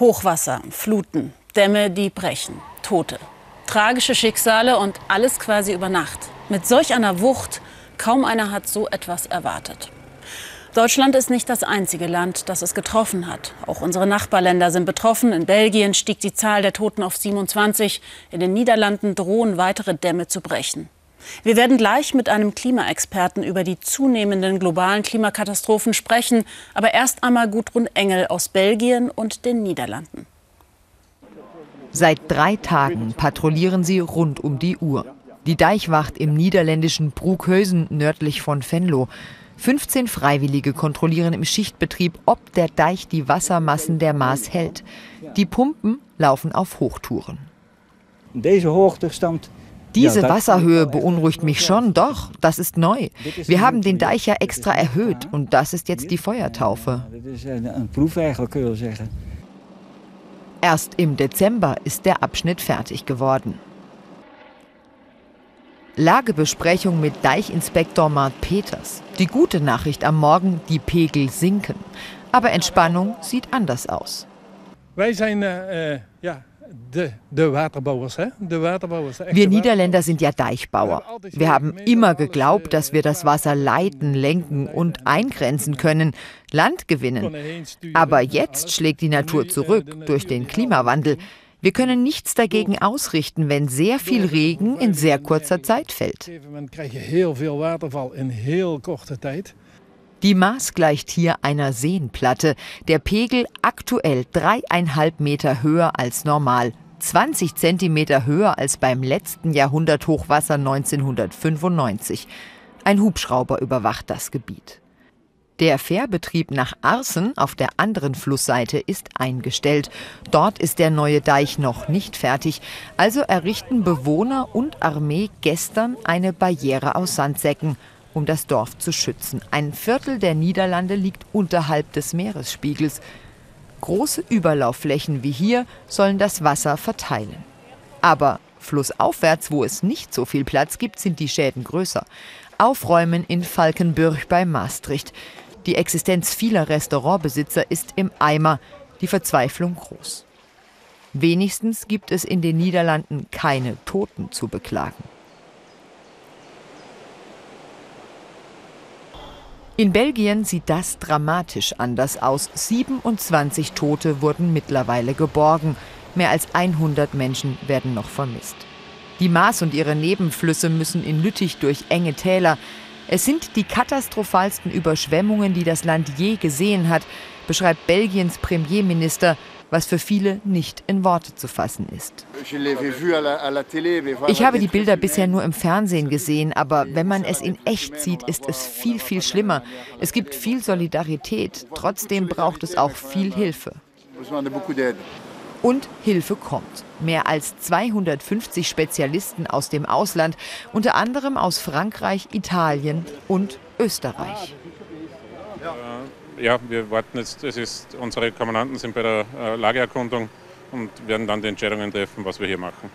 Hochwasser, Fluten, Dämme, die brechen, Tote. Tragische Schicksale und alles quasi über Nacht. Mit solch einer Wucht, kaum einer hat so etwas erwartet. Deutschland ist nicht das einzige Land, das es getroffen hat. Auch unsere Nachbarländer sind betroffen. In Belgien stieg die Zahl der Toten auf 27. In den Niederlanden drohen weitere Dämme zu brechen. Wir werden gleich mit einem Klimaexperten über die zunehmenden globalen Klimakatastrophen sprechen. Aber erst einmal Gudrun Engel aus Belgien und den Niederlanden. Seit drei Tagen patrouillieren sie rund um die Uhr. Die Deichwacht im niederländischen Bruckhausen nördlich von Venlo 15 Freiwillige kontrollieren im Schichtbetrieb, ob der Deich die Wassermassen der Maas hält. Die Pumpen laufen auf Hochtouren. Diese Wasserhöhe beunruhigt mich schon, doch, das ist neu. Wir haben den Deich ja extra erhöht und das ist jetzt die Feuertaufe. Erst im Dezember ist der Abschnitt fertig geworden. Lagebesprechung mit Deichinspektor Mart Peters. Die gute Nachricht am Morgen, die Pegel sinken. Aber Entspannung sieht anders aus. Wir sind äh, ja, Wir Niederländer sind ja Deichbauer. Wir haben immer geglaubt, dass wir das Wasser leiten, lenken und eingrenzen können, Land gewinnen. Aber jetzt schlägt die Natur zurück durch den Klimawandel. Wir können nichts dagegen ausrichten, wenn sehr viel Regen in sehr kurzer Zeit fällt. Die Maß gleicht hier einer Seenplatte. Der Pegel aktuell dreieinhalb Meter höher als normal. 20 Zentimeter höher als beim letzten Jahrhunderthochwasser 1995. Ein Hubschrauber überwacht das Gebiet. Der Fährbetrieb nach Arsen auf der anderen Flussseite ist eingestellt. Dort ist der neue Deich noch nicht fertig. Also errichten Bewohner und Armee gestern eine Barriere aus Sandsäcken, um das Dorf zu schützen. Ein Viertel der Niederlande liegt unterhalb des Meeresspiegels. Große Überlaufflächen wie hier sollen das Wasser verteilen. Aber flussaufwärts, wo es nicht so viel Platz gibt, sind die Schäden größer. Aufräumen in Falkenburg bei Maastricht. Die Existenz vieler Restaurantbesitzer ist im Eimer, die Verzweiflung groß. Wenigstens gibt es in den Niederlanden keine Toten zu beklagen. In Belgien sieht das dramatisch anders aus. 27 Tote wurden mittlerweile geborgen. Mehr als 100 Menschen werden noch vermisst. Die Maas und ihre Nebenflüsse müssen in Lüttich durch enge Täler. Es sind die katastrophalsten Überschwemmungen, die das Land je gesehen hat, beschreibt Belgiens Premierminister, was für viele nicht in Worte zu fassen ist. Ich habe die Bilder bisher nur im Fernsehen gesehen, aber wenn man es in echt sieht, ist es viel, viel schlimmer. Es gibt viel Solidarität, trotzdem braucht es auch viel Hilfe. Und Hilfe kommt. Mehr als 250 Spezialisten aus dem Ausland, unter anderem aus Frankreich, Italien und Österreich. Ja, wir warten jetzt, es ist, unsere Kommandanten sind bei der äh, Lageerkundung und werden dann die Entscheidungen treffen, was wir hier machen.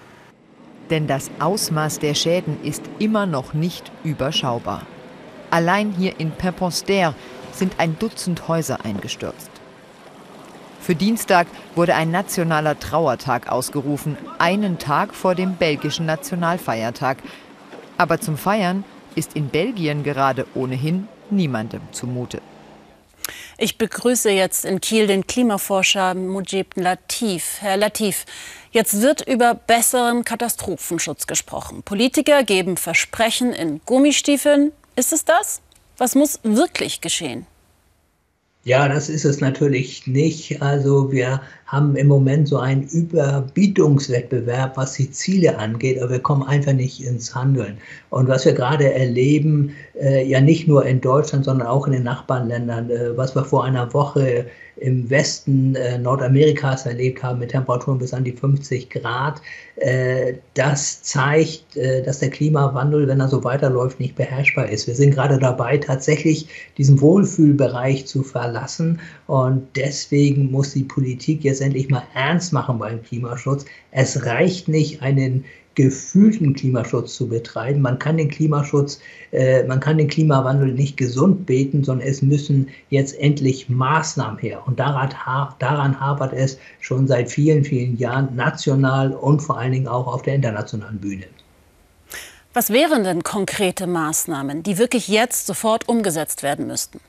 Denn das Ausmaß der Schäden ist immer noch nicht überschaubar. Allein hier in Pimponster sind ein Dutzend Häuser eingestürzt. Für Dienstag wurde ein nationaler Trauertag ausgerufen, einen Tag vor dem belgischen Nationalfeiertag. Aber zum Feiern ist in Belgien gerade ohnehin niemandem zumute. Ich begrüße jetzt in Kiel den Klimaforscher Mujib Latif. Herr Latif, jetzt wird über besseren Katastrophenschutz gesprochen. Politiker geben Versprechen in Gummistiefeln. Ist es das? Was muss wirklich geschehen? Ja, das ist es natürlich nicht. Also wir haben im Moment so einen Überbietungswettbewerb, was die Ziele angeht, aber wir kommen einfach nicht ins Handeln. Und was wir gerade erleben, äh, ja nicht nur in Deutschland, sondern auch in den Nachbarländern, äh, was wir vor einer Woche im Westen äh, Nordamerikas erlebt haben mit Temperaturen bis an die 50 Grad, äh, das zeigt, äh, dass der Klimawandel, wenn er so weiterläuft, nicht beherrschbar ist. Wir sind gerade dabei, tatsächlich diesen Wohlfühlbereich zu verlassen. Und deswegen muss die Politik jetzt endlich mal ernst machen beim Klimaschutz. Es reicht nicht, einen gefühlten Klimaschutz zu betreiben. Man kann den Klimaschutz, äh, man kann den Klimawandel nicht gesund beten, sondern es müssen jetzt endlich Maßnahmen her. Und daran, daran hapert es schon seit vielen, vielen Jahren national und vor allen Dingen auch auf der internationalen Bühne. Was wären denn konkrete Maßnahmen, die wirklich jetzt sofort umgesetzt werden müssten?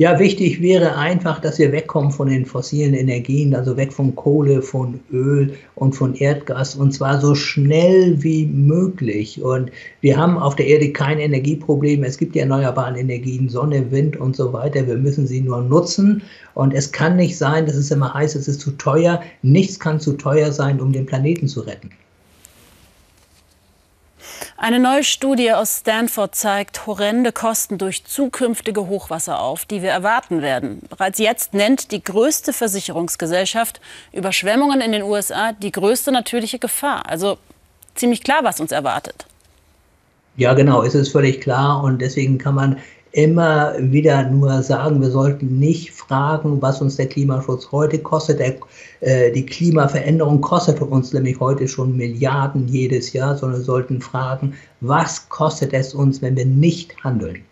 Ja, wichtig wäre einfach, dass wir wegkommen von den fossilen Energien, also weg von Kohle, von Öl und von Erdgas und zwar so schnell wie möglich. Und wir haben auf der Erde kein Energieproblem. Es gibt die erneuerbaren Energien, Sonne, Wind und so weiter. Wir müssen sie nur nutzen. Und es kann nicht sein, dass es immer heißt, es ist zu teuer. Nichts kann zu teuer sein, um den Planeten zu retten. Eine neue Studie aus Stanford zeigt horrende Kosten durch zukünftige Hochwasser auf, die wir erwarten werden. Bereits jetzt nennt die größte Versicherungsgesellschaft Überschwemmungen in den USA die größte natürliche Gefahr. Also ziemlich klar, was uns erwartet. Ja, genau, es ist völlig klar und deswegen kann man immer wieder nur sagen, wir sollten nicht fragen, was uns der Klimaschutz heute kostet. Der, äh, die Klimaveränderung kostet uns nämlich heute schon Milliarden jedes Jahr, sondern sollten fragen, was kostet es uns, wenn wir nicht handeln.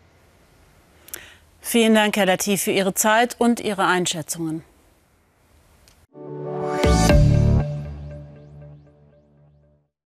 Vielen Dank, Herr Latif, für Ihre Zeit und Ihre Einschätzungen.